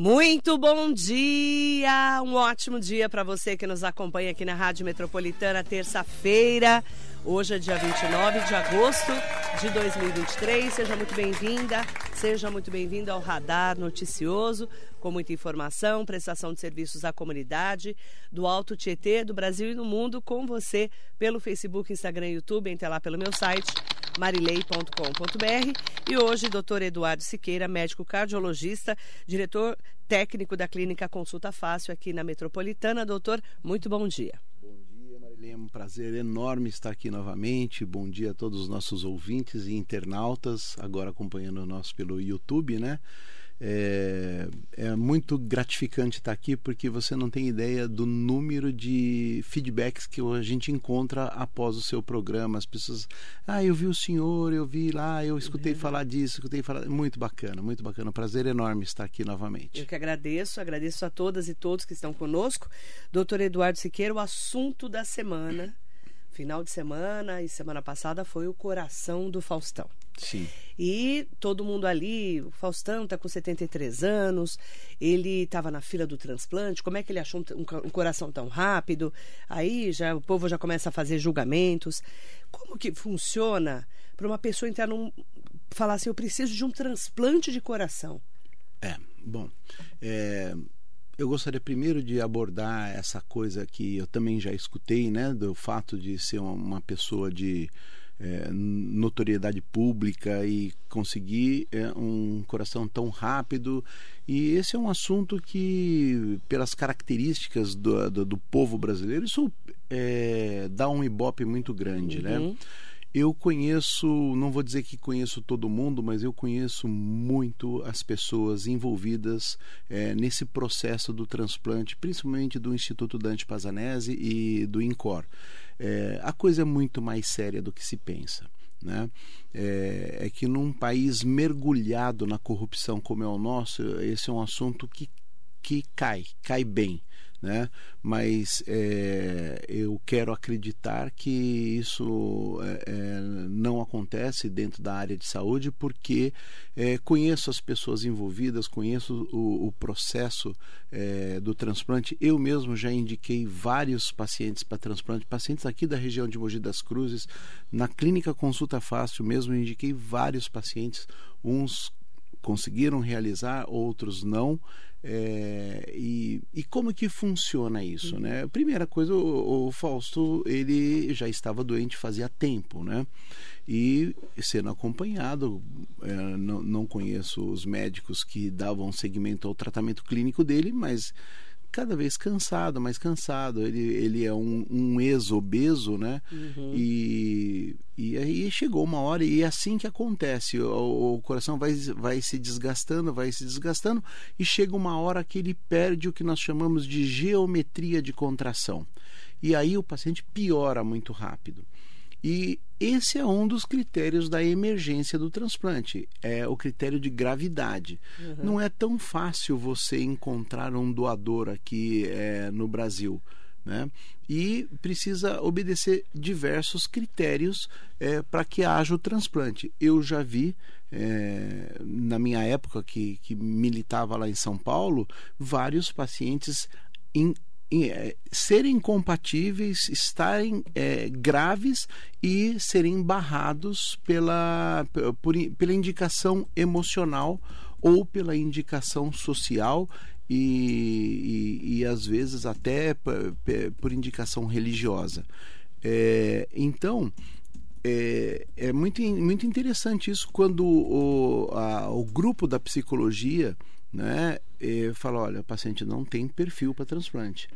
Muito bom dia, um ótimo dia para você que nos acompanha aqui na Rádio Metropolitana, terça-feira. Hoje é dia 29 de agosto de 2023. Seja muito bem-vinda, seja muito bem-vindo ao Radar Noticioso, com muita informação, prestação de serviços à comunidade do Alto Tietê, do Brasil e do mundo, com você pelo Facebook, Instagram e YouTube. Entre lá pelo meu site marilei.com.br. E hoje, doutor Eduardo Siqueira, médico cardiologista, diretor técnico da Clínica Consulta Fácil aqui na Metropolitana. Doutor, muito bom dia. É um prazer enorme estar aqui novamente. Bom dia a todos os nossos ouvintes e internautas, agora acompanhando nós pelo YouTube, né? É, é, muito gratificante estar aqui porque você não tem ideia do número de feedbacks que a gente encontra após o seu programa. As pessoas, ah, eu vi o senhor, eu vi lá, eu escutei uhum. falar disso, escutei falar. Muito bacana, muito bacana. Um prazer enorme estar aqui novamente. Eu que agradeço, agradeço a todas e todos que estão conosco. Doutor Eduardo Siqueira, o assunto da semana, final de semana e semana passada foi o coração do Faustão. Sim. E todo mundo ali, o Faustão está com 73 anos, ele estava na fila do transplante, como é que ele achou um, um, coração tão rápido? Aí já o povo já começa a fazer julgamentos. Como que funciona para uma pessoa entrar num. falar assim, eu preciso de um transplante de coração? É, bom. É, eu gostaria primeiro de abordar essa coisa que eu também já escutei, né? Do fato de ser uma pessoa de é, notoriedade pública e conseguir é, um coração tão rápido. E esse é um assunto que, pelas características do, do, do povo brasileiro, isso é, dá um ibope muito grande, né? uhum. né? Eu conheço, não vou dizer que conheço todo mundo, mas eu conheço muito as pessoas envolvidas é, nesse processo do transplante, principalmente do Instituto Dante Pazanese e do INCOR. É, a coisa é muito mais séria do que se pensa. Né? É, é, que num país mergulhado na corrupção como é o nosso, esse é um assunto que, que cai, cai bem né? Mas é, eu quero acreditar que isso é, é, não acontece dentro da área de saúde porque é, conheço as pessoas envolvidas, conheço o, o processo é, do transplante. Eu mesmo já indiquei vários pacientes para transplante, pacientes aqui da região de Mogi das Cruzes, na clínica Consulta Fácil mesmo indiquei vários pacientes, uns conseguiram realizar, outros não. É, e, e, como que funciona isso, né? Primeira coisa, o, o, Fausto ele já estava doente fazia tempo, né? E sendo acompanhado, é, não, não conheço os médicos que davam seguimento ao tratamento clínico dele, mas cada vez cansado, mais cansado. Ele, ele é um, um ex-obeso, né? Uhum. E, e aí chegou uma hora, e é assim que acontece: o, o, coração vai, vai se desgastando, vai se desgastando, e chega uma hora que ele perde o que nós chamamos de geometria de contração. E aí o paciente piora muito rápido. E esse é um dos critérios da emergência do transplante, é o critério de gravidade. Uhum. Não é tão fácil você encontrar um doador aqui é, no Brasil. Né? E precisa obedecer diversos critérios é, para que haja o transplante. Eu já vi, é, na minha época que, que militava lá em São Paulo, vários pacientes em serem compatíveis, estarem é, graves e serem barrados pela, por, pela indicação emocional ou pela indicação social e, e, e às vezes até por, por indicação religiosa. É, então, é, é, muito, muito interessante isso quando o, a, o grupo da psicologia né, e fala, olha, o paciente não tem perfil para transplante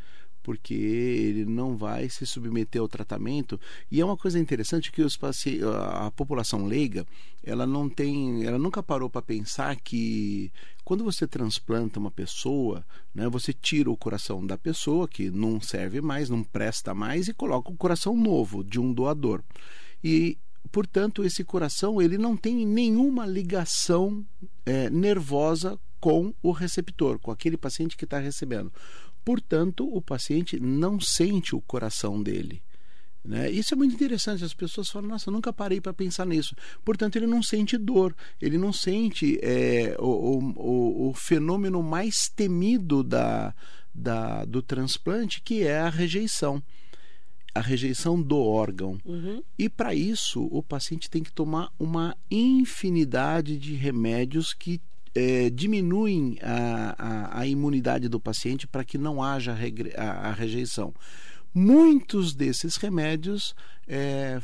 porque ele não vai se submeter ao tratamento. E é uma coisa interessante que os pacientes, a população leiga ela não tem ela nunca parou para pensar que quando você transplanta uma pessoa né você tira o coração da pessoa que não serve mais não presta mais e coloca o coração novo de um doador. E portanto esse coração ele não tem nenhuma ligação é, nervosa com o receptor, com aquele paciente que está recebendo. Portanto, o paciente não sente o coração dele. Né? Isso é muito interessante. As pessoas falam: Nossa, eu nunca parei para pensar nisso. Portanto, ele não sente dor, ele não sente é, o, o, o, fenômeno mais temido da, da, do transplante, que é a rejeição. A rejeição do órgão. Uhum. E para isso, o paciente tem que tomar uma infinidade de remédios que é, diminuem a, a, a, imunidade do paciente para que não haja a, a rejeição. Muitos desses remédios é,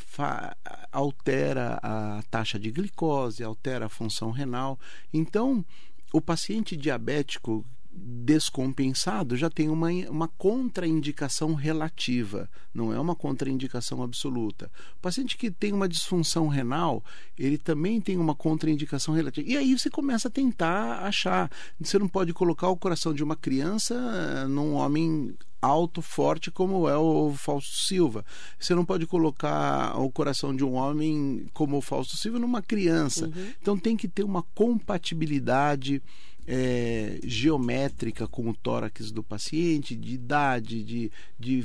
altera a taxa de glicose, altera a função renal. Então, o paciente diabético descompensado já tem uma, uma contraindicação relativa, não é uma contraindicação absoluta. O paciente que tem uma disfunção renal, ele também tem uma contraindicação relativa. E aí você começa a tentar achar. Você não pode colocar o coração de uma criança eh, num homem alto, forte como é o Fausto Silva. Você não pode colocar o coração de um homem como o Fausto Silva numa criança. Uhum. Então tem que ter uma compatibilidade é, geométrica com o tórax do paciente, de idade, de, de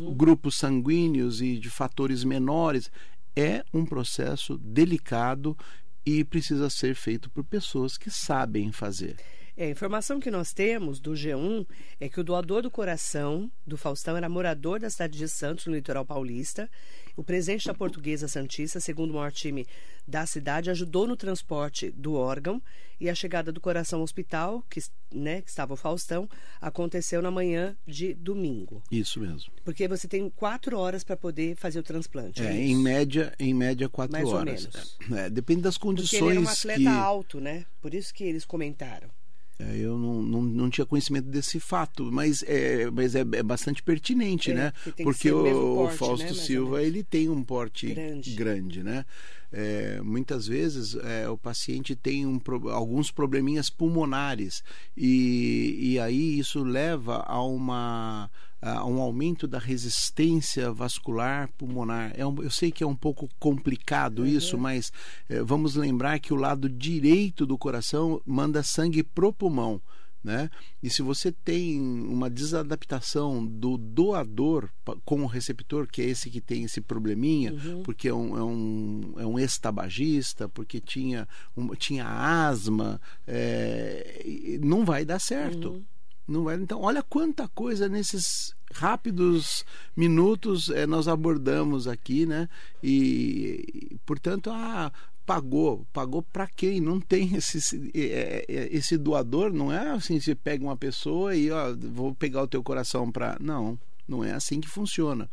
uhum. grupos sanguíneos e de fatores menores. É um processo delicado e precisa ser feito por pessoas que sabem fazer. É, a informação que nós temos do G1 é que o doador do coração do Faustão era morador da cidade de Santos, no litoral paulista. O presidente da Portuguesa Santista, segundo o maior time da cidade, ajudou no transporte do órgão e a chegada do coração ao hospital, que, né, que estava o Faustão, aconteceu na manhã de domingo. Isso mesmo. Porque você tem quatro horas para poder fazer o transplante. É, é em média, em média quatro Mais horas. Ou menos. É, depende das condições. Porque ele era um atleta que... alto, né? Por isso que eles comentaram. É, eu não, não, não tinha conhecimento desse fato, mas é, mas é, é bastante pertinente, É, né? porque o mesmo o porte, Fausto né, Silva ele tem um porte Grande. grande, né? É, muitas vezes é, o paciente tem um alguns probleminhas pulmonares e, e aí isso leva a uma a um aumento da resistência vascular pulmonar. É um- eu sei que é um pouco complicado isso, mas é, vamos lembrar que o lado direito do coração manda sangue pro pulmão. Né? E se você tem uma desadaptação do doador com o receptor, que é esse que tem esse probleminha, porque é um, é um, é um ex-tabagista, porque tinha, um, tinha asma, é, não vai dar certo. Não vai, então, olha quanta coisa nesses rápidos minutos eh, nós abordamos aqui, né? E, e, portanto, ah, pagou, pagou para quem? Não tem esse, esse, eh, eh, esse doador, não é assim, você pega uma pessoa e ó, vou pegar o teu coração para, não. Não é assim que funciona.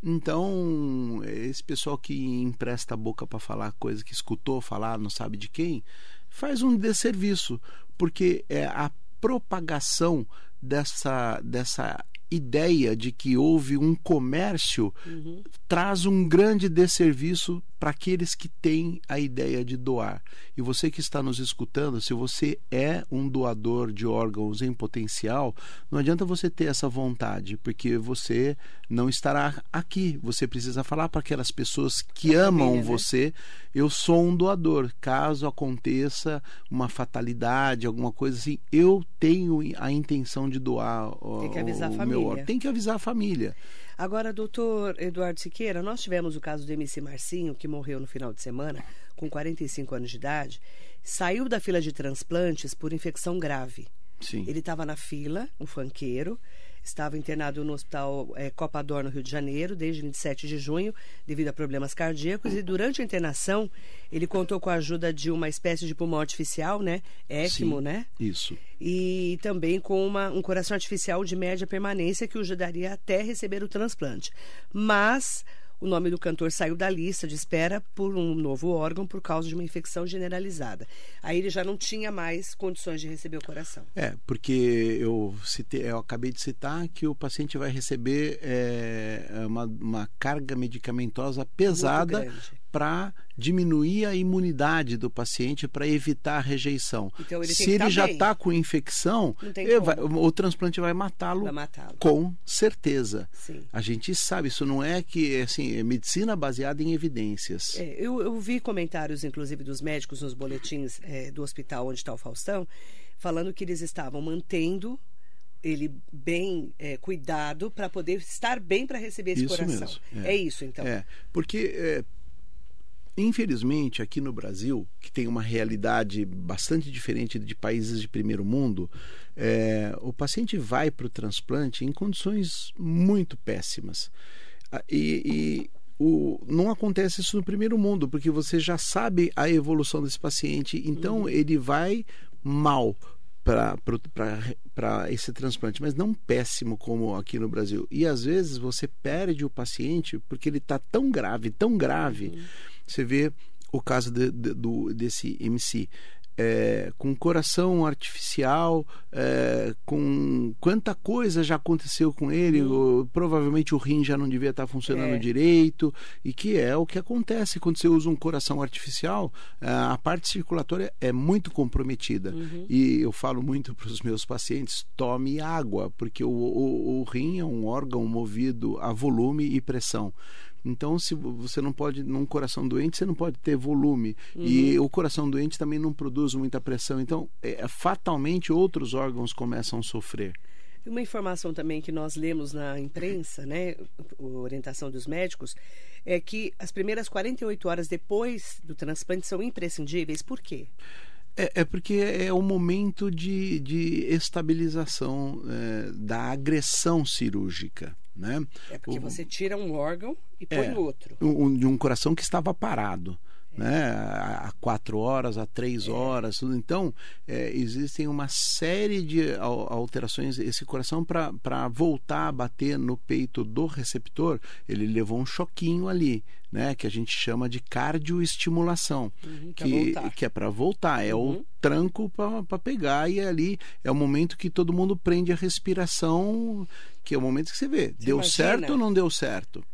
Então, esse pessoal que empresta a boca para falar coisa que escutou falar, não sabe de quem, faz um desserviço, porque é a propagação dessa, dessa ideia de que houve um comércio traz um grande desserviço para aqueles que têm a ideia de doar. E você que está nos escutando, se você é um doador de órgãos em potencial, não adianta você ter essa vontade, porque você não estará aqui. Você precisa falar para aquelas pessoas que amam família, né? você, eu sou um doador. Caso aconteça uma fatalidade, alguma coisa assim, eu tenho a intenção de doar o, Tem que avisar o a meu família. órgão. Tem que avisar a família. Agora, doutor Eduardo Siqueira, nós tivemos o caso do MC Marcinho, que morreu no final de semana, com 45 anos de idade, saiu da fila de transplantes por infecção grave. Sim. Ele estava na fila, um fanqueiro, estava internado no hospital eh, Copa Dor, no Rio de Janeiro, desde 27 de junho, devido a problemas cardíacos. E durante a internação, ele contou com a ajuda de uma espécie de pulmão artificial, né? ECMO, Sim. né? Isso. e também com uma- um coração artificial de média permanência que o ajudaria até receber o transplante. Mas o nome do cantor saiu da lista de espera por um novo órgão por causa de uma infecção generalizada. Aí ele já não tinha mais condições de receber o coração. É, porque eu, citei, eu acabei de citar que o paciente vai receber é, uma, uma carga medicamentosa pesada. Para diminuir a imunidade do paciente, para evitar a rejeição. Então, ele Se ele tá já está com infecção, vai- o transplante vai matá-lo matá-lo. com certeza. Sim. A gente sabe, isso não é que assim, é medicina baseada em evidências. É, eu, eu vi comentários, inclusive, dos médicos nos boletins é, do hospital onde está o Faustão, falando que eles estavam mantendo ele bem é, cuidado para poder estar bem para receber esse isso coração. Mesmo, é. é. isso, então. É, porque é, Infelizmente, aqui no Brasil, que tem uma realidade bastante diferente de países de primeiro mundo, é, o paciente vai para o transplante em condições muito péssimas. Ah, e, e o, não acontece isso no primeiro mundo, porque você já sabe a evolução desse paciente, então uhum. ele vai mal para esse transplante, mas não péssimo como aqui no Brasil. E às vezes você perde o paciente porque ele está tão grave, tão grave. Uhum. Você vê o caso de, de, do, desse MC é, com coração artificial, é, com quanta coisa já aconteceu com ele, o, provavelmente o rim já não devia estar funcionando é. direito, e que é o que acontece quando você usa um coração artificial, é, a parte circulatória é muito comprometida. Uhum. E eu falo muito para os meus pacientes: tome água, porque o, o, o rim é um órgão movido a volume e pressão. Então, se você não pode, num coração doente, você não pode ter volume. Uhum. E o coração doente também não produz muita pressão. Então, é, fatalmente, outros órgãos começam a sofrer. Uma informação também que nós lemos na imprensa, né, orientação dos médicos, é que as primeiras 48 horas depois do transplante são imprescindíveis. Por quê? É, é porque é o momento de, de estabilização é, da agressão cirúrgica. Né? É porque o, você tira um órgão e põe é, outro. Um, de um coração que estava parado. É. Né? Há quatro horas, há três é. horas, tudo. Então, é, existem uma série de alterações. Esse coração, para voltar a bater no peito do receptor, ele levou um choquinho ali, né? Que a gente chama de cardioestimulação, uhum, que, que é para voltar. É uhum. o tranco para pegar e ali é o momento que todo mundo prende a respiração que é o momento que você vê, você deu imagina? certo ou não deu certo?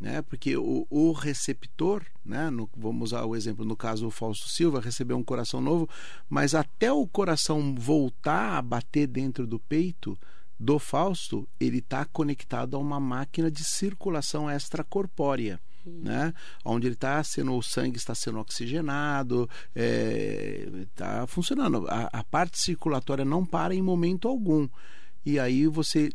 Né? Porque o, o receptor, né? No, vamos usar o exemplo, no caso o Fausto Silva, recebeu um coração novo, mas até o coração voltar a bater dentro do peito do Fausto, ele está conectado a uma máquina de circulação extracorpórea. Né? Onde ele está sendo, o sangue está sendo oxigenado, está é, funcionando. A, a parte circulatória não para em momento algum. E aí você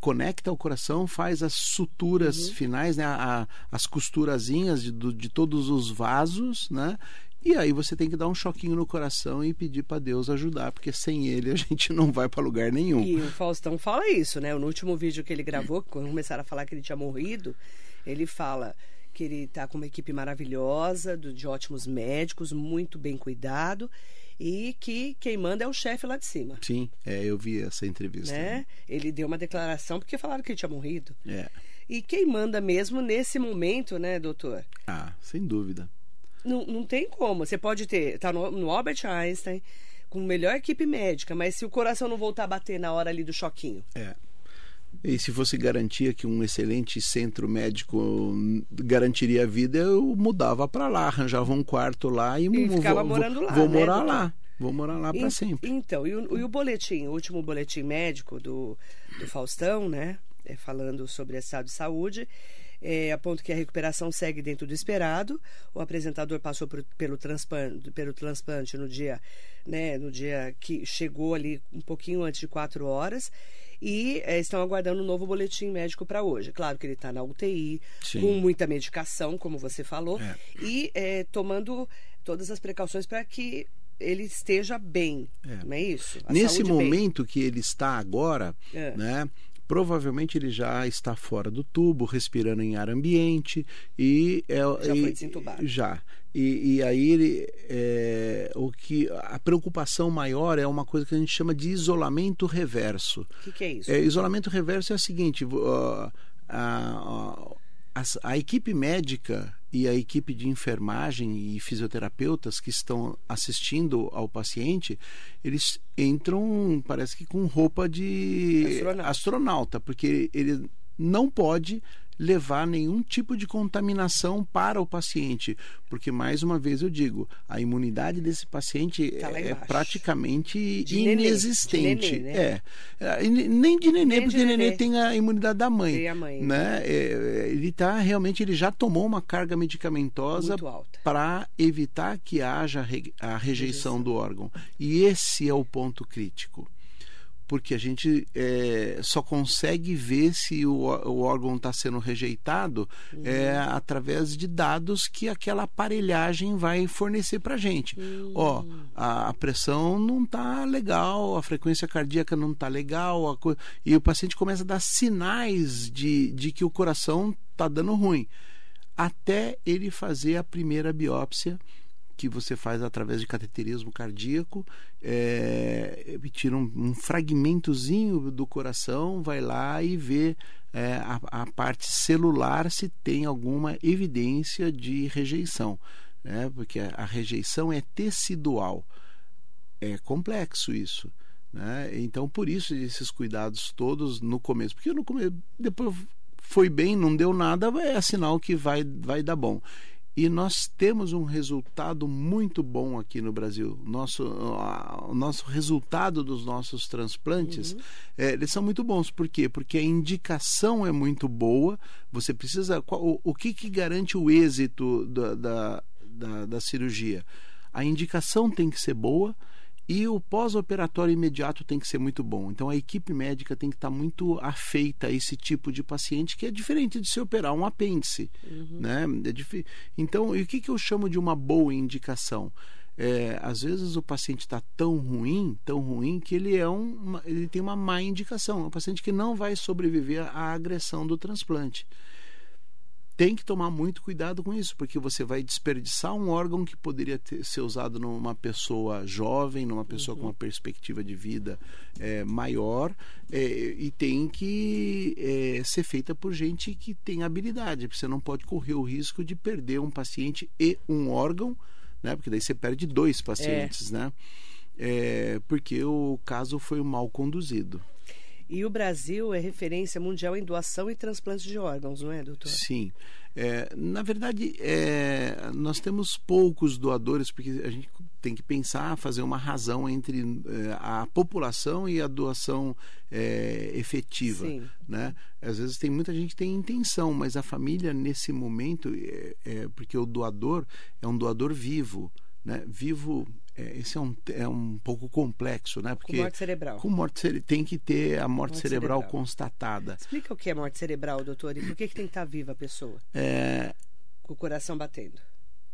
conecta o coração, faz as suturas uhum. finais, né? A, as costurazinhas de, de todos os vasos, né? E aí você tem que dar um choquinho no coração e pedir para Deus ajudar, porque sem ele a gente não vai para lugar nenhum. E o Faustão fala isso, né? No último vídeo que ele gravou, quando começaram a falar que ele tinha morrido, ele fala que ele está com uma equipe maravilhosa, de ótimos médicos, muito bem cuidado e que quem manda é o chefe lá de cima. Sim, é, eu vi essa entrevista. Né? Ele deu uma declaração porque falaram que ele tinha morrido. É. E quem manda mesmo nesse momento, né, doutor? Ah, sem dúvida. Não, não tem como. Você pode ter, tá no, no Albert Einstein, com melhor equipe médica, mas se o coração não voltar a bater na hora ali do choquinho. É. E se fosse garantia que um excelente centro médico garantiria a vida, eu mudava para lá, arranjava um quarto lá e, e ficava vou, morando lá. Vou né, morar lá. Vou morar lá para sempre. Então, e o, e o, boletim, o último boletim médico do, do Faustão, né? É, falando sobre estado de saúde, é, aponta que a recuperação segue dentro do esperado. O apresentador passou por, pelo, transplante, pelo transplante no dia, né, no dia que chegou ali um pouquinho antes de quatro horas e é, estão aguardando um novo boletim médico para hoje. Claro que ele está na UTI, Sim. com muita medicação, como você falou, é. e é, tomando todas as precauções para que ele esteja bem, é. não é isso? A Nesse momento bem. que ele está agora, é. né? Provavelmente ele já está fora do tubo, respirando em ar ambiente e é, já e, foi desentubado. Já. E, e aí ele, é, o que a preocupação maior é uma coisa que a gente chama de isolamento reverso. O que, que, é isso? É, isolamento reverso é o seguinte: uh, a, a, a equipe médica e a equipe de enfermagem e fisioterapeutas que estão assistindo ao paciente, eles entram, parece que com roupa de astronauta, astronauta porque ele não pode levar nenhum tipo de contaminação para o paciente, porque mais uma vez eu digo, a imunidade desse paciente tá é praticamente de inexistente. Nenê, né? É, nem de nenê, nem porque de nenê. nenê tem a imunidade da mãe, tem a mãe, né? É, ele tá realmente ele já tomou uma carga medicamentosa para evitar que haja a rejeição do órgão. E esse é o ponto crítico porque a gente é, só consegue ver se o, o órgão está sendo rejeitado uhum. é, através de dados que aquela aparelhagem vai fornecer para a gente. Uhum. Ó, a, a, pressão não está legal, a frequência cardíaca não está legal, a, e o paciente começa a dar sinais de, de que o coração está dando ruim, até ele fazer a primeira biópsia que você faz através de cateterismo cardíaco, é, tira um, um, fragmentozinho do coração, vai lá e vê é, a, a, parte celular se tem alguma evidência de rejeição, né? porque a, a rejeição é tecidual. É complexo isso. Né? Então, por isso, esses cuidados todos no começo. Porque no começo, depois foi bem, não deu nada, é sinal que vai, vai dar bom. E nós temos um resultado muito bom aqui no Brasil. Nosso, o nosso resultado dos nossos transplantes, uhum. é, eles são muito bons. Por quê? Porque a indicação é muito boa. Você precisa. O, o que, que garante o êxito da, da, da, da cirurgia? A indicação tem que ser boa e o pós-operatório imediato tem que ser muito bom. Então a equipe médica tem que estar muito afeita a esse tipo de paciente que é diferente de se operar um apêndice. Uhum. Né? É então, e o que, que eu chamo de uma boa indicação? É, às vezes o paciente está tão ruim, tão ruim, que ele, é um, ele tem uma má indicação. É um paciente que não vai sobreviver à agressão do transplante tem que tomar muito cuidado com isso, porque você vai desperdiçar um órgão que poderia ter, ser usado numa pessoa jovem, numa pessoa uhum. com uma perspectiva de vida é, maior, é, e tem que é, ser feita por gente que tem habilidade, porque você não pode correr o risco de perder um paciente e um órgão, né? porque daí você perde dois pacientes, é. né? É, porque o caso foi mal conduzido. E o Brasil é referência mundial em doação e transplante de órgãos, não é, doutor? Sim. É, na verdade, é, nós temos poucos doadores, porque a gente tem que pensar, fazer uma razão entre é, a população e a doação é, efetiva. Sim. Né? Às vezes tem muita gente que tem intenção, mas a família, nesse momento, é, é, porque o doador é um doador vivo. Né? Vivo é, esse é um, é um pouco complexo, né? Porque com morte cerebral. Com morte cerebral tem que ter a morte, morte cerebral, cerebral, constatada. Explica o que é morte cerebral, doutor, e por que, que tem que estar viva a pessoa? É... Com o coração batendo.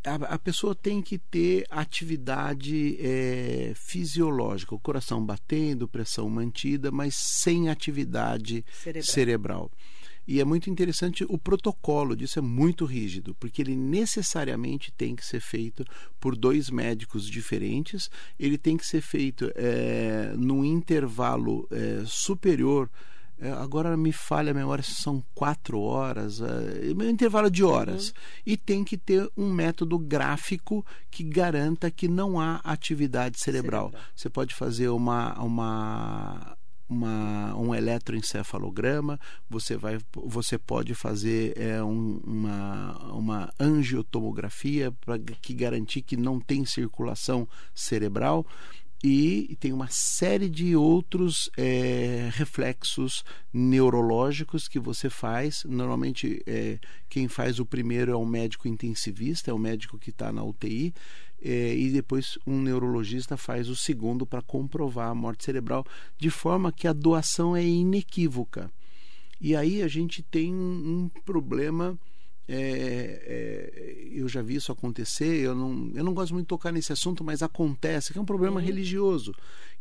A, a pessoa tem que ter atividade é, fisiológica, o coração batendo, pressão mantida, mas sem atividade cerebral. cerebral. E é muito interessante o protocolo disso é muito rígido, porque ele necessariamente tem que ser feito por dois médicos diferentes, ele tem que ser feito é, num intervalo é, superior. É, agora me falha a memória se são quatro horas, é, um intervalo de horas. Uhum. E tem que ter um método gráfico que garanta que não há atividade cerebral. cerebral. Você pode fazer uma, uma uma, um eletroencefalograma, você, vai, você pode fazer é, um, uma, uma angiotomografia para que garantir que não tem circulação cerebral e tem uma série de outros é, reflexos neurológicos que você faz. Normalmente, é, quem faz o primeiro é um médico intensivista, é o médico que está na UTI, e depois um neurologista faz o segundo para comprovar a morte cerebral, de forma que a doação é inequívoca. E aí a gente tem um, um problema é, é, eu já vi isso acontecer. Eu não, eu não gosto muito de tocar nesse assunto, mas acontece, que é um problema uhum. religioso.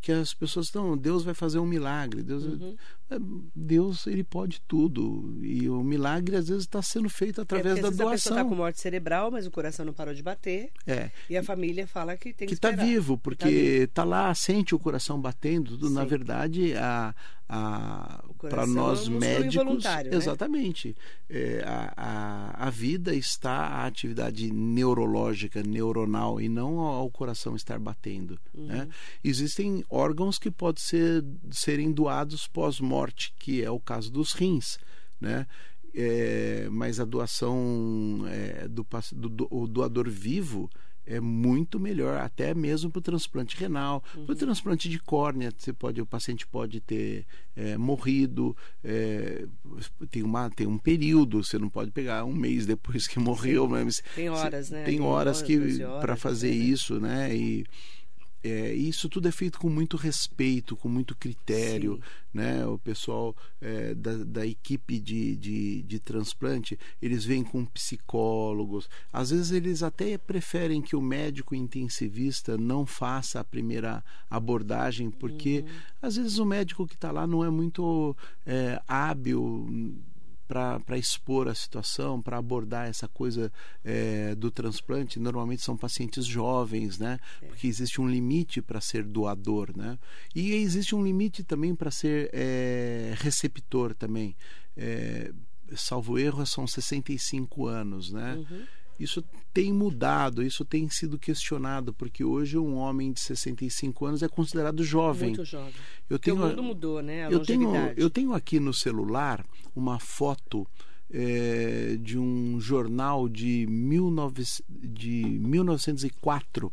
Que as pessoas estão, Deus vai fazer um milagre. Deus, uhum. É, Deus ele pode tudo. E o milagre às vezes está sendo feito através é, da doação. A pessoa está com morte cerebral, mas o coração não parou de bater. É. E a família fala que tem que está vivo, porque está tá lá, sente o coração batendo. Tudo. Na verdade, a, para nós é um médicos né? exatamente é, a, a, a, vida está a atividade neurológica neuronal e não ao coração estar batendo uhum. né? existem órgãos que podem ser serem doados pós-morte que é o caso dos rins né é, mas a doação é, do, do, do doador vivo é muito melhor, até mesmo para o transplante renal, uhum. para o transplante de córnea, você pode, o paciente pode ter é, morrido, é, tem, uma, tem um período, você não pode pegar um mês depois que morreu, mas tem horas, né? Tem, tem horas, horas que para fazer né? isso, né? E é, isso tudo é feito com muito respeito, com muito critério, Sim. né? O pessoal é, da, da, equipe de, de, de, transplante, eles vêm com psicólogos. Às vezes eles até preferem que o médico intensivista não faça a primeira abordagem, porque uhum. às vezes o médico que está lá não é muito é, hábil para expor a situação, para abordar essa coisa é, do transplante. Normalmente são pacientes jovens, né? É. Porque existe um limite para ser doador, né? E existe um limite também para ser é, receptor também. É, salvo erro, são 65 anos, né? Uhum. Isso tem mudado, isso tem sido questionado, porque hoje um homem de 65 anos é considerado jovem. Muito jovem. Eu tenho, o mundo mudou, né? A eu, tenho, eu tenho aqui no celular uma foto é, de um jornal de, 19, de 1904,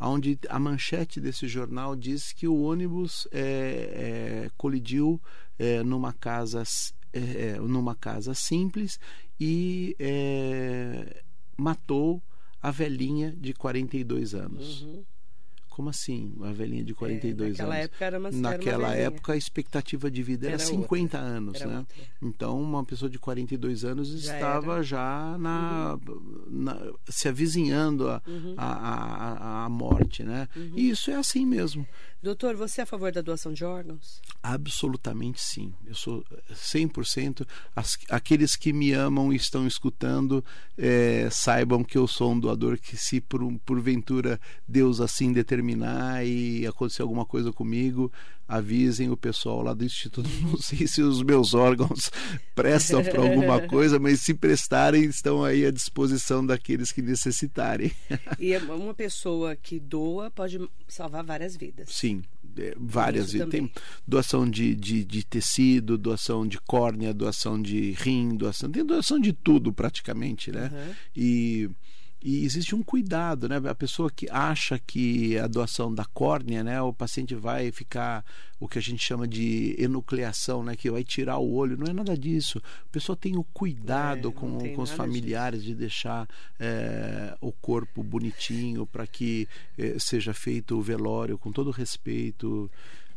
onde a manchete desse jornal diz que o ônibus é, é, colidiu numa casa numa casa simples e matou a velhinha de 42 anos. Uhum. Como assim, uma velhinha de 42 é, naquela anos? Época era uma, naquela era uma época a expectativa de vida era, era 50 outra. anos, era né? Outra. Então uma pessoa de 42 anos já estava era. já na, uhum. na, se avizinhando a, uhum. a, a, a, morte, né? Uhum. E isso é assim mesmo. Doutor, você é a favor da doação de órgãos? Absolutamente sim. Eu sou 100%. As, aqueles que me amam e estão escutando, é, saibam que eu sou um doador que, se por, porventura Deus assim determinar e acontecer alguma coisa comigo, avisem o pessoal lá do Instituto. Não sei se os meus órgãos prestam para alguma coisa, mas se prestarem, estão aí à disposição daqueles que necessitarem. E uma pessoa que doa pode salvar várias vidas. Sim, é, várias vidas. Tem doação de, de, de, tecido, doação de córnea, doação de rim, doação. Tem doação de tudo praticamente, né? Uhum. E e existe um cuidado, né? A pessoa que acha que a doação da córnea, né, o paciente vai ficar o que a gente chama de enucleação, né, que vai tirar o olho, não é nada disso. A pessoa tem o cuidado é, com, com os familiares disso. de deixar é, o corpo bonitinho para que é, seja feito o velório com todo respeito.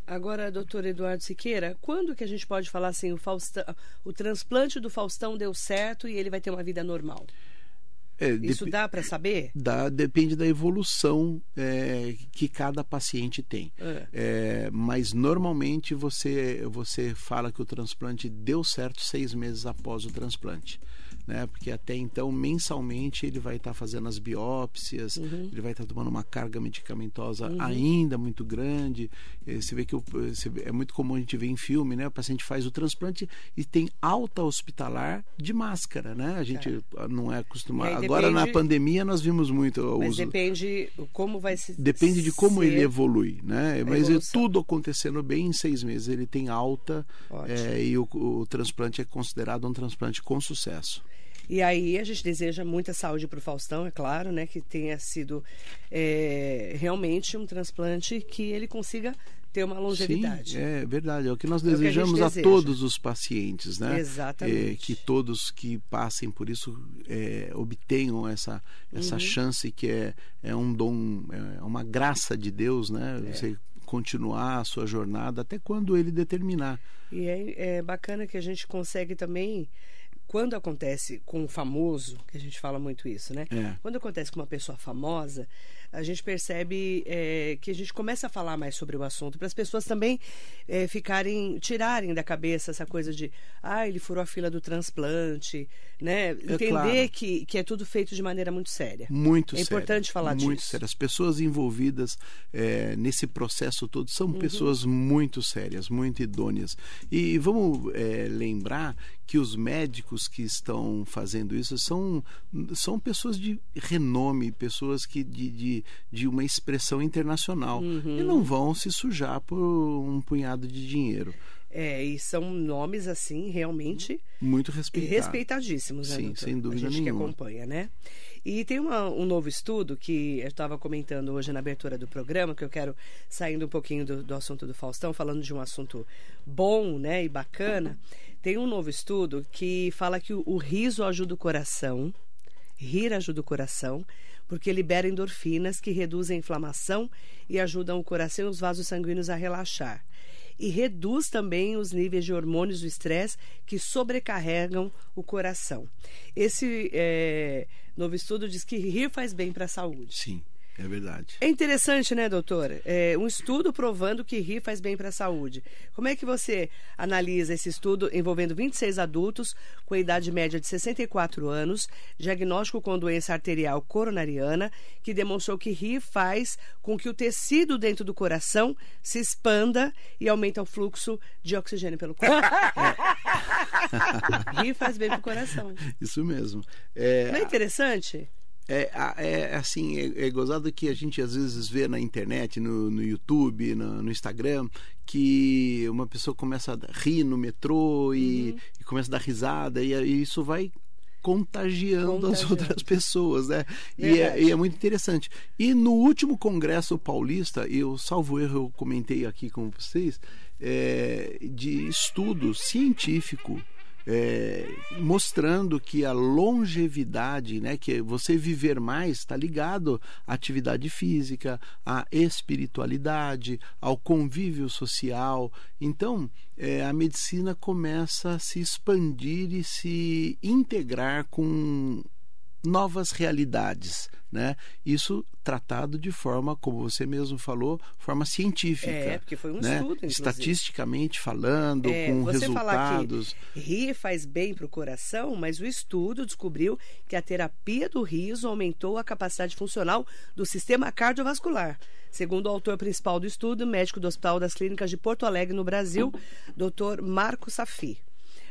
Agora, doutor Eduardo Siqueira, quando que a gente pode falar assim, o, Faustão, o transplante do Faustão deu certo e ele vai ter uma vida normal? É, Isso dá para saber? Dá, depende da evolução é, que cada paciente tem. É. é. mas normalmente você, você fala que o transplante deu certo seis meses após o transplante né? Porque até então, mensalmente, ele vai estar tá fazendo as biópsias, uhum. ele vai estar tá tomando uma carga medicamentosa uhum. ainda muito grande. Você vê que você vê, é muito comum a gente ver em filme, né? O paciente faz o transplante e tem alta hospitalar de máscara, né? A gente é. não é acostumado. Agora, depende... na pandemia, nós vimos muito. Mas uso... depende como vai se. Depende de como ele evolui, né? Mas é tudo acontecendo bem em seis meses. Ele tem alta é, e o, o transplante é considerado um transplante com sucesso. E aí a gente deseja muita saúde para o Faustão, é claro, né? Que tenha sido é, realmente um transplante que ele consiga ter uma longevidade. Sim, é verdade. É o que nós é desejamos a, a, todos os pacientes, né? Exatamente. É, que todos que passem por isso é, obtenham essa, essa uhum. chance que é, é um dom, é uma graça de Deus, né? É. Você continuar a sua jornada até quando ele determinar. E é, é bacana que a gente consegue também quando acontece com um famoso, que a gente fala muito isso, né? É. Quando acontece com uma pessoa famosa, a gente percebe é, que a gente começa a falar mais sobre o assunto, para as pessoas também é, ficarem, tirarem da cabeça essa coisa de, ah, ele furou a fila do transplante, né? É Entender claro. que, que é tudo feito de maneira muito séria. Muito É importante falar muito disso. Muito sério. As pessoas envolvidas é, nesse processo todo são uhum. pessoas muito sérias, muito idôneas. E vamos é, lembrar que os médicos que estão fazendo isso são, são pessoas de renome, pessoas que de, de de, uma expressão internacional. Uhum. E não vão se sujar por um punhado de dinheiro. É, e são nomes assim realmente muito respeitados. respeitadíssimos, né, Sim, doutor? sem dúvida A gente nenhuma. que acompanha, né? E tem uma, um novo estudo que eu estava comentando hoje na abertura do programa, que eu quero saindo um pouquinho do, do assunto do Faustão, falando de um assunto bom, né, e bacana. Tem um novo estudo que fala que o, o riso ajuda o coração, rir ajuda o coração, porque libera endorfinas que reduzem a inflamação e ajudam o coração e os vasos sanguíneos a relaxar. E reduz também os níveis de hormônios do estresse que sobrecarregam o coração. Esse é, novo estudo diz que rir faz bem para a saúde. Sim. É verdade. É interessante, né, doutor? É um estudo provando que rir faz bem para a saúde. Como é que você analisa esse estudo envolvendo 26 adultos com idade média de 64 anos, diagnóstico com doença arterial coronariana, que demonstrou que rir faz com que o tecido dentro do coração se expanda e aumenta o fluxo de oxigênio pelo corpo? É. rir faz bem para o coração. Isso mesmo. É... Não é interessante? É, é assim, é, é, gozado que a gente às vezes vê na internet, no, no YouTube, no, no, Instagram, que uma pessoa começa a rir no metrô e, uhum. e começa a dar risada, e, e isso vai contagiando, contagiando, as outras pessoas, né? E é, e é, muito interessante. E no último congresso paulista, eu salvo erro, eu comentei aqui com vocês, é, de estudo científico é, mostrando que a longevidade, né, que você viver mais, está ligado à atividade física, à espiritualidade, ao convívio social. Então, é, a medicina começa a se expandir e se integrar com novas realidades, né? Isso tratado de forma, como você mesmo falou, forma científica. É, porque foi um né? estudo, inclusive. Estatisticamente falando, é, com você resultados. Falar que rir faz bem para o coração, mas o estudo descobriu que a terapia do riso aumentou a capacidade funcional do sistema cardiovascular. Segundo o autor principal do estudo, médico do Hospital das Clínicas de Porto Alegre, no Brasil, Dr. Marco Safi.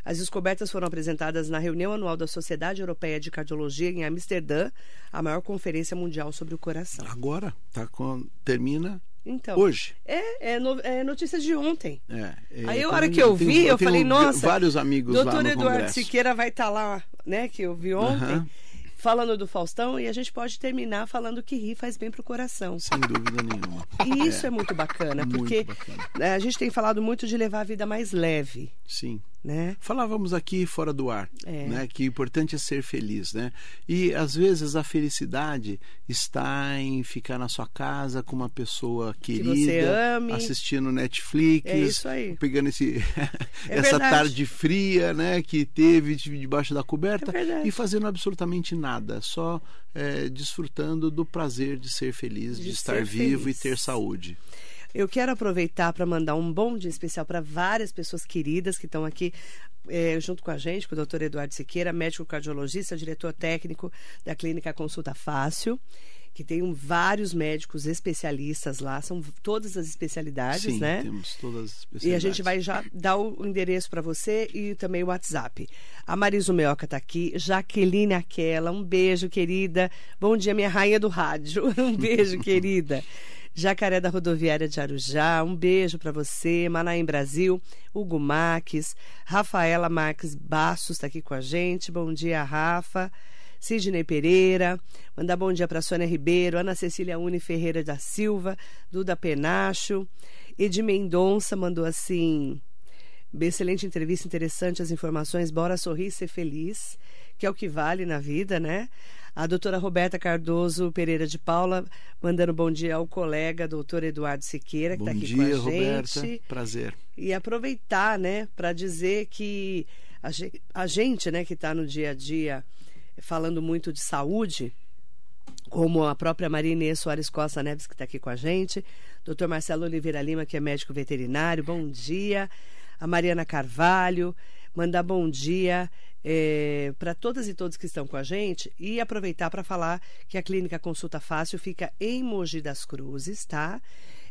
As descobertas foram apresentadas na reunião anual da Sociedade Europeia de Cardiologia em Amsterdã, a maior conferência mundial sobre o coração. Agora, tá com, termina então, hoje. É, é, no, é notícias de ontem. É, é, Aí a hora que eu vi, tenho, eu falei, nossa. Vários amigos doutor lá no Eduardo Congresso. Siqueira vai estar tá lá, né? Que eu vi ontem falando do Faustão e a gente pode terminar falando que rir faz bem para o coração. Sem dúvida nenhuma. E isso é, é muito bacana, muito porque bacana. Né, a gente tem falado muito de levar a vida mais leve. Sim. Né? Falávamos aqui fora do ar, é. né? Que o importante é ser feliz, né? E às vezes a felicidade está em ficar na sua casa com uma pessoa querida, que assistindo Netflix, é pegando esse é essa verdade. tarde fria, né? Que teve debaixo da coberta é e fazendo absolutamente nada, só é, desfrutando do prazer de ser feliz, de, de estar vivo feliz. e ter saúde. Eu quero aproveitar para mandar um bom dia especial para várias pessoas queridas que estão aqui é, junto com a gente, com o doutor Eduardo Siqueira, médico cardiologista, diretor técnico da Clínica Consulta Fácil que tem vários médicos especialistas lá, são todas as especialidades, Sim, né? temos todas as especialidades. E a gente vai já dar o endereço para você e também o WhatsApp. A Marisa Meoca está aqui, Jaqueline Aquela, um beijo, querida. Bom dia, minha rainha do rádio. Um beijo, querida. Jacaré da Rodoviária de Arujá, um beijo para você. Manaim Brasil, Hugo Marques, Rafaela Marques Bastos está aqui com a gente. Bom dia, Rafa. Sidney Pereira, mandar bom dia para Sônia Ribeiro, Ana Cecília Uni Ferreira da Silva, Duda Penacho, Edi Mendonça mandou assim: excelente entrevista, interessante as informações, bora sorrir e ser feliz, que é o que vale na vida, né? A doutora Roberta Cardoso Pereira de Paula, mandando bom dia ao colega, doutor Eduardo Siqueira, que está aqui dia, com a gente. Roberta. Prazer. E aproveitar, né, para dizer que a gente, né, que está no dia a dia falando muito de saúde, como a própria Maria Inês Soares Costa Neves, que está aqui com a gente, doutor Marcelo Oliveira Lima, que é médico veterinário, bom dia. A Mariana Carvalho, mandar bom dia é, para todas e todos que estão com a gente e aproveitar para falar que a Clínica Consulta Fácil fica em Mogi das Cruzes, tá?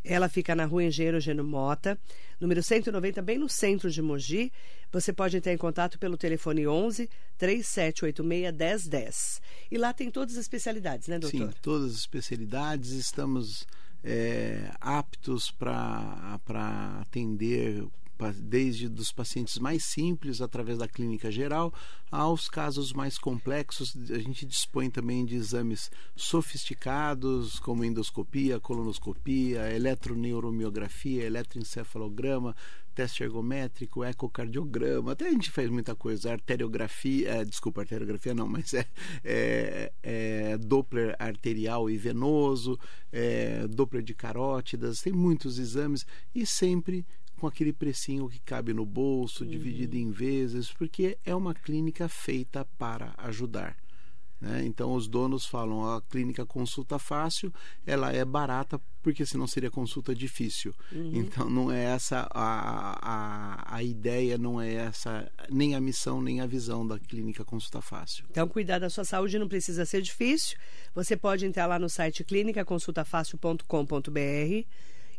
Ela fica na rua Engenheiro Geno Mota, número 190, bem no centro de Mogi. Você pode entrar em contato pelo telefone 11 3786 1010. E lá tem todas as especialidades, né, doutor? Sim, todas as especialidades. Estamos é, aptos para atender desde dos pacientes mais simples, através da clínica geral, aos casos mais complexos. A gente dispõe também de exames sofisticados, como endoscopia, colonoscopia, eletroneuromiografia, eletroencefalograma, teste ergométrico, ecocardiograma, até a gente faz muita coisa, arteriografia, é, desculpa, arteriografia não, mas é, é, é Doppler arterial e venoso, é, Doppler de carótidas, tem muitos exames e sempre com aquele precinho que cabe no bolso, uhum. dividido em vezes, porque é uma clínica feita para ajudar. Né? Então os donos falam a clínica consulta fácil, ela é barata porque senão seria consulta difícil. Uhum. Então não é essa a, a, a ideia, não é essa nem a missão nem a visão da clínica consulta fácil. Então cuidar da sua saúde não precisa ser difícil. Você pode entrar lá no site clinicaconsultafácil.com.br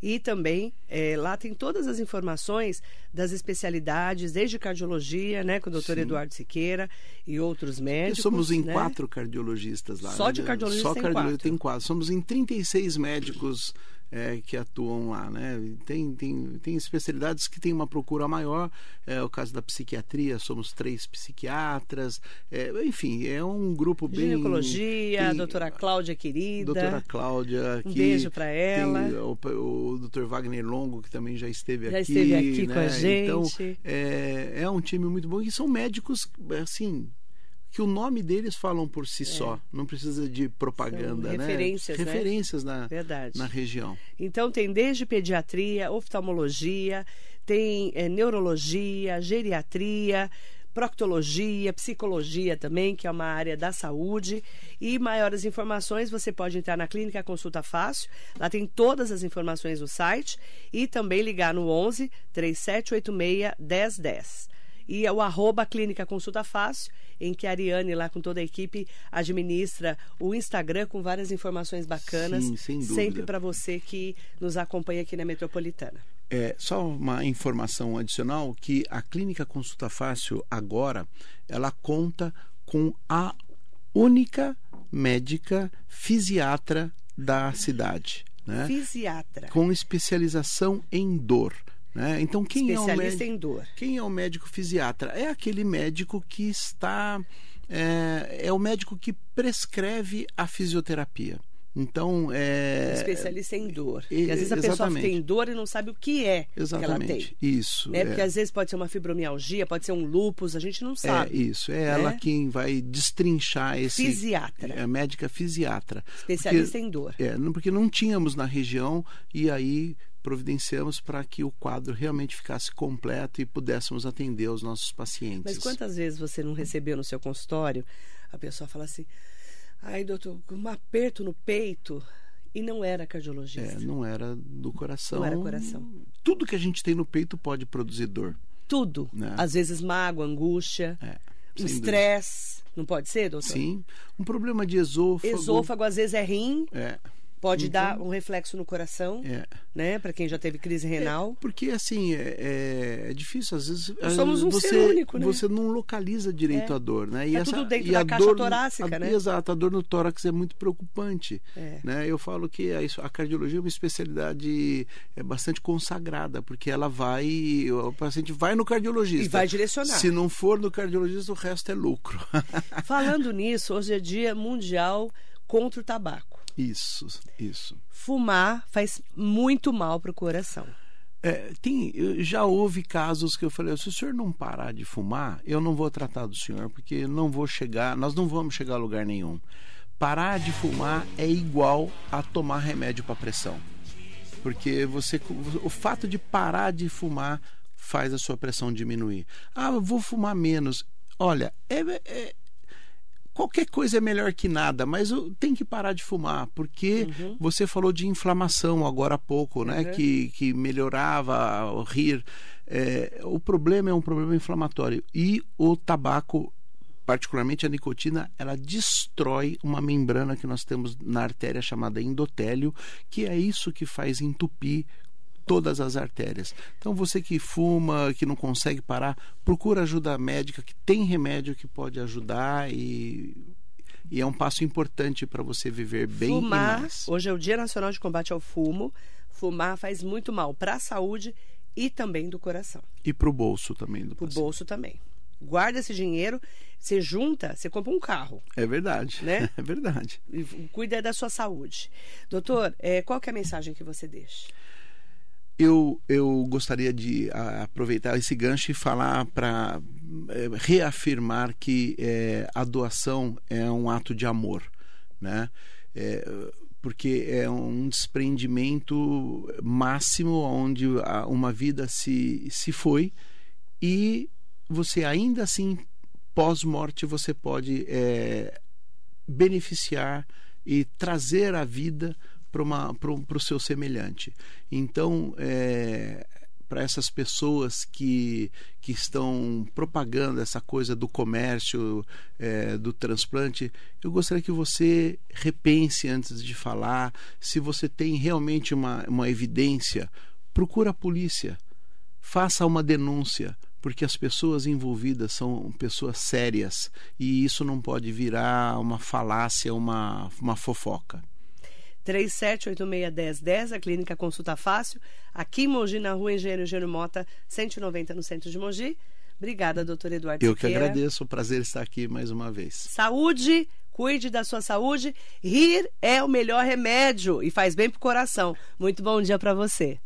e também é, lá tem todas as informações das especialidades, desde cardiologia, né, com o doutor Sim. Eduardo Siqueira e outros médicos. E somos em né? quatro cardiologistas lá. Só né? de cardiologista Só tem cardiologista quatro. tem quatro. Somos em 36 médicos é, que atuam lá, né? Tem, tem, tem especialidades que têm uma procura maior, é o caso da psiquiatria, somos três psiquiatras, é, enfim, é um grupo bem... Ginecologia, tem, a doutora Cláudia querida. Doutora Cláudia. Um beijo para ela. O, o doutor Wagner Longo, que também já esteve já aqui. Já esteve aqui né? com a gente. Então, é, é um time muito bom e são médicos, assim, que o nome deles falam por si é. só, não precisa de propaganda, São referências, né? Referências na, Verdade. na região. Então tem desde pediatria, oftalmologia, tem é, neurologia, geriatria, proctologia, psicologia também, que é uma área da saúde. E maiores informações você pode entrar na Clínica Consulta Fácil, lá tem todas as informações no site e também ligar no 11 3786 1010 e é o arroba Clínica Consulta Fácil, em que a Ariane, lá com toda a equipe, administra o Instagram com várias informações bacanas. Sim, sem dúvida. Sempre para você que nos acompanha aqui na Metropolitana. É, só uma informação adicional que a Clínica Consulta Fácil agora ela conta com a única médica fisiatra da cidade. Né? Fisiatra. Com especialização em dor. Né? Então, quem é, o médico, em dor. quem é o médico fisiatra? É aquele médico que está. É, é o médico que prescreve a fisioterapia. Então, é. Especialista em dor. Porque às vezes a exatamente. pessoa tem dor e não sabe o que é exatamente. que ela tem. Isso. Né? Porque é. às vezes pode ser uma fibromialgia, pode ser um lúpus, a gente não sabe. É isso. É né? ela quem vai destrinchar esse. Fisiatra. É médica fisiatra. Especialista porque, em dor. É, porque não tínhamos na região e aí providenciamos para que o quadro realmente ficasse completo e pudéssemos atender os nossos pacientes. Mas quantas vezes você não recebeu no seu consultório a pessoa fala assim: ai, doutor, um aperto no peito. E não era cardiologista. É, não era do coração. Não era coração. Tudo que a gente tem no peito pode produzir dor. Tudo. Né? Às vezes mágoa, angústia, é, estresse. Não pode ser, doutor? Sim. Um problema de esôfago. Esôfago, às vezes, é rim. É. Pode então, dar um reflexo no coração, é. né? Para quem já teve crise renal. É, porque assim é, é, é, difícil às vezes. Nós somos um você, ser único, né? Você não localiza direito é. a dor, né? E tá essa, tudo dentro da a caixa dor, torácica, né? Exato, a dor no tórax é muito preocupante. É. Né? Eu falo que a, a cardiologia é uma especialidade é bastante consagrada, porque ela vai, o paciente vai no cardiologista e vai direcionar. Se não for no cardiologista, o resto é lucro. Falando nisso, hoje é Dia Mundial contra o Tabaco. Isso, isso. Fumar faz muito mal para o coração. É, tem, já houve casos que eu falei, se o senhor não parar de fumar, eu não vou tratar do senhor, porque não vou chegar, nós não vamos chegar a lugar nenhum. Parar de fumar é igual a tomar remédio para pressão. Porque você o fato de parar de fumar faz a sua pressão diminuir. Ah, eu vou fumar menos. Olha, é, é qualquer coisa é melhor que nada, mas tem que parar de fumar, porque uhum. você falou de inflamação agora há pouco, né? Uhum. Que, que melhorava o rir. É, o problema é um problema inflamatório. E o tabaco, particularmente a nicotina, ela destrói uma membrana que nós temos na artéria chamada endotélio, que é isso que faz entupir todas as artérias. Então você que fuma, que não consegue parar, procura ajuda médica, que tem remédio que pode ajudar e e é um passo importante para você viver bem Fumar, e mais. Hoje é o Dia Nacional de Combate ao Fumo. Fumar faz muito mal para a saúde e também do coração. E para o bolso também do Para o bolso também. Guarda esse dinheiro, você junta, você compra um carro. É verdade. Né? É verdade. E cuida da sua saúde. Doutor, é, qual é a mensagem que você deixa? Eu, eu gostaria de aproveitar esse gancho e falar para é, reafirmar que é, a doação é um ato de amor, né? É, porque é um desprendimento máximo onde uma vida se, se foi e você ainda assim pós-morte você pode beneficiar e trazer a vida para o seu semelhante. Então, é, para essas pessoas que, que estão propagando essa coisa do comércio, é, do transplante, eu gostaria que você repense antes de falar. Se você tem realmente uma, uma evidência, procura a polícia, faça uma denúncia porque as pessoas envolvidas são pessoas sérias e isso não pode virar uma falácia, uma, uma fofoca. 37861010, a clínica Consulta Fácil, aqui em Mogi, na rua Engenheiro Eugênio Mota, 190, no centro de Mogi. Obrigada, doutor Eduardo Eu Siqueira. que agradeço, o prazer estar aqui mais uma vez. Saúde, cuide da sua saúde. Rir é o melhor remédio e faz bem pro coração. Muito bom dia para você.